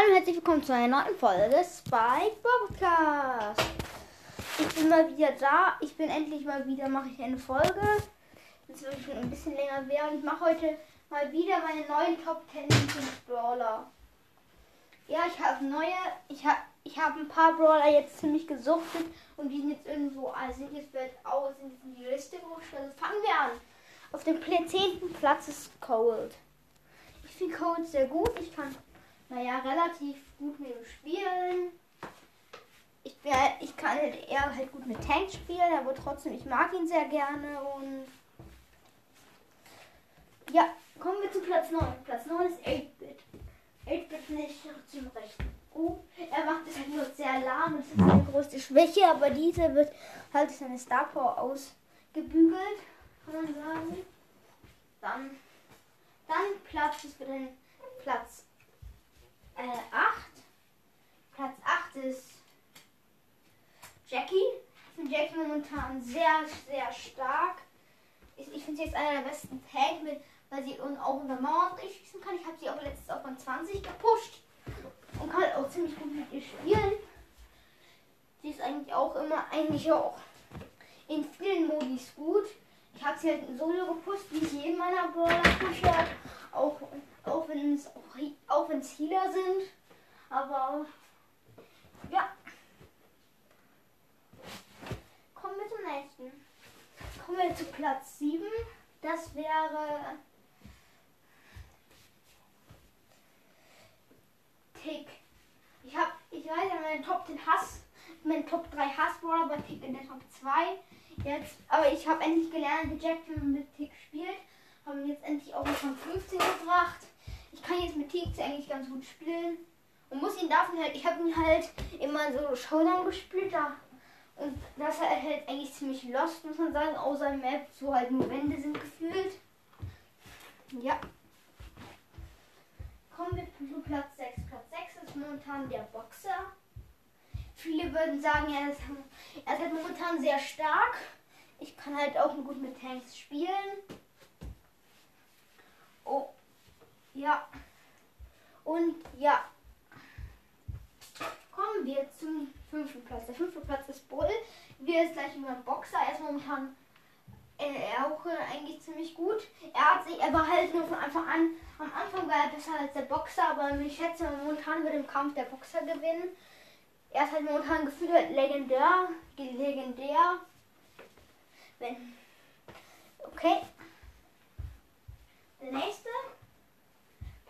Hallo und herzlich willkommen zu einer neuen Folge des Spike Podcast. Ich bin mal wieder da. Ich bin endlich mal wieder, mache ich eine Folge. Das wird schon ein bisschen länger werden. Ich mache heute mal wieder meine neuen Top 10 Brawler. Ja, ich habe neue, ich habe ich habe ein paar Brawler jetzt ziemlich gesuchtet und die sind jetzt irgendwo, also sind jetzt bald aus, in die Liste gerutscht. Also fangen wir an. Auf dem 10. Platz ist Cold. Ich finde Cold sehr gut. Ich kann naja, relativ gut mit ihm spielen. Ich, wär, ich kann halt eher halt gut mit Tank spielen, aber trotzdem, ich mag ihn sehr gerne und ja, kommen wir zu Platz 9. Platz 9 ist 8-Bit. 8-Bit nicht zum Rechten. Oh, er macht es halt nur sehr lahm, das ist seine größte Schwäche, aber diese wird halt seine Star Power ausgebügelt, kann man sagen. Dann, dann Platz ist für den Platz äh, 8. Platz 8 ist Jackie. Ich finde Jackie momentan sehr, sehr stark. Ich, ich finde sie jetzt einer der besten Tank, mit, weil sie auch über Mauern durchschießen kann. Ich habe sie auch letztens auf von 20 gepusht und kann halt auch ziemlich gut mit ihr spielen. Sie ist eigentlich auch immer, eigentlich auch in vielen Modis gut. Ich habe sie halt Solo gepusht, wie ich jeden meiner Brawler pushe. Auch auch wenn es auch wenn es Healer sind. Aber ja. Kommen wir zum nächsten. Kommen wir zu Platz 7. Das wäre Tick. Ich habe, ich weiß ja, meinen Top 10 Hass, mein Top 3 Hassbrawler bei Tick in der Top 2. Jetzt, aber ich habe endlich gelernt, wie Jack mit Tick spielt. Haben jetzt endlich auch von 15 gebracht ich kann jetzt mit TX eigentlich ganz gut spielen. Und muss ihn dafür halt, ich habe ihn halt immer so Showdown gespielt da. Und das ist halt eigentlich ziemlich lost, muss man sagen, außer Map, so halt nur Wände sind gefühlt. Ja. Kommen wir zu Platz 6. Platz 6 ist momentan der Boxer. Viele würden sagen, er ist, er ist halt momentan sehr stark. Ich kann halt auch gut mit Tanks spielen. Oh, ja. Und ja. Kommen wir zum fünften Platz. Der fünfte Platz ist Bull. Wir ist gleich über Boxer. Er ist momentan äh, auch äh, eigentlich ziemlich gut. Er hat sich, er war halt nur von Anfang an, am Anfang war er besser als der Boxer, aber ich schätze momentan wird im Kampf der Boxer gewinnen. Er ist halt momentan gefühlt legendär, legendär. Wenn. Okay. Der nächste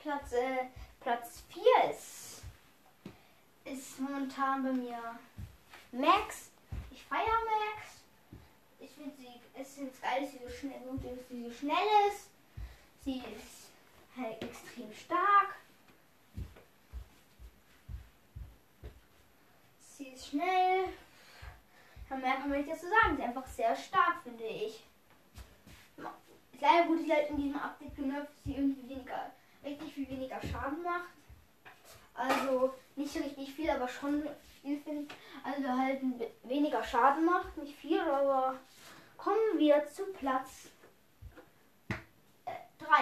Platz, äh, Platz 4 ist, ist momentan bei mir Max. Ich feiere Max. Ich finde sie, es ist geil, dass sie so schnell, dass sie so schnell ist. Sie ist halt extrem stark. Sie ist schnell. Ja, mehr kann man nicht dazu sagen. Sie ist einfach sehr stark, finde ich. Leider wurde sie halt in diesem Update genervt, sie irgendwie weniger richtig viel weniger Schaden macht. Also nicht richtig viel, aber schon viel finde Also halt weniger Schaden macht, nicht viel, aber kommen wir zu Platz 3.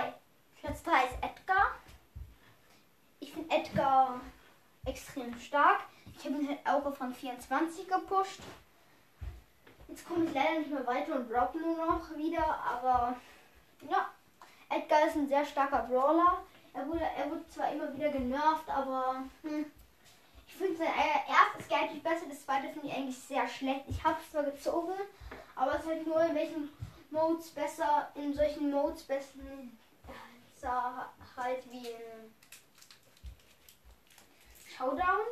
Äh, Platz 3 ist Edgar. Ich finde Edgar extrem stark. Ich habe ihn halt auch von 24 gepusht. Jetzt komme ich leider nicht mehr weiter und drop nur noch wieder, aber ja. Edgar ist ein sehr starker Brawler. Er wurde, er wurde zwar immer wieder genervt, aber hm, ich finde sein erstes Gadget besser, das zweite finde ich eigentlich sehr schlecht. Ich habe es zwar gezogen, aber es ist halt nur in welchen Modes besser, in solchen Modes besser halt wie in Showdown.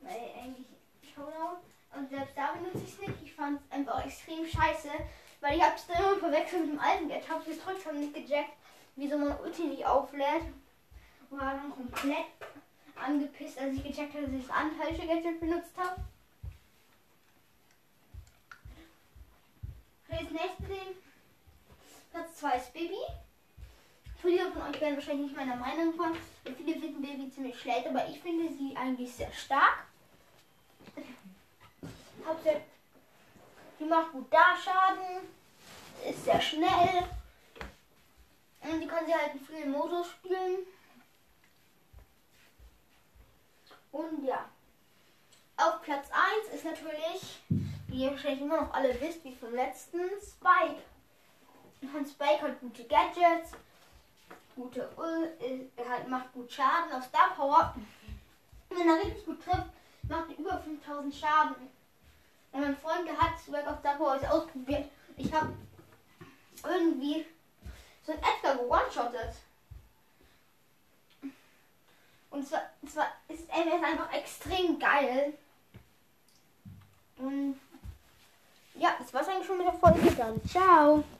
Weil eigentlich Showdown. Und selbst da benutze ich es nicht. Ich fand es einfach extrem scheiße. Weil ich habe es immer verwechselt mit dem alten Gadget. Habe es trotzdem nicht gejackt wieso mein Ulti nicht auflädt. Und war dann komplett angepisst, als ich gecheckt habe, dass ich das falsche Gadget benutzt habe. Das nächste Ding. Platz 2 ist Baby. Viele von euch werden wahrscheinlich nicht meiner Meinung von. Viele finden Baby ziemlich schlecht, aber ich finde sie eigentlich sehr stark. Sie macht gut da Schaden, ist sehr schnell und die kann sie halt in vielen Modus spielen. Und ja. Auf Platz 1 ist natürlich, wie ihr wahrscheinlich immer noch alle wisst, wie vom letzten, Spike. Und Spike hat gute Gadgets, gute Ul, halt macht gut Schaden auf Star Power. Wenn er richtig gut trifft, macht er über 5000 Schaden. Und mein Freund, der hat Spike auf Star Power ausprobiert. Ich habe irgendwie so ein Edgar one-shottet. Und zwar, zwar ist ist einfach extrem geil. Und ja, das war's eigentlich schon mit der Folge. Dann ciao.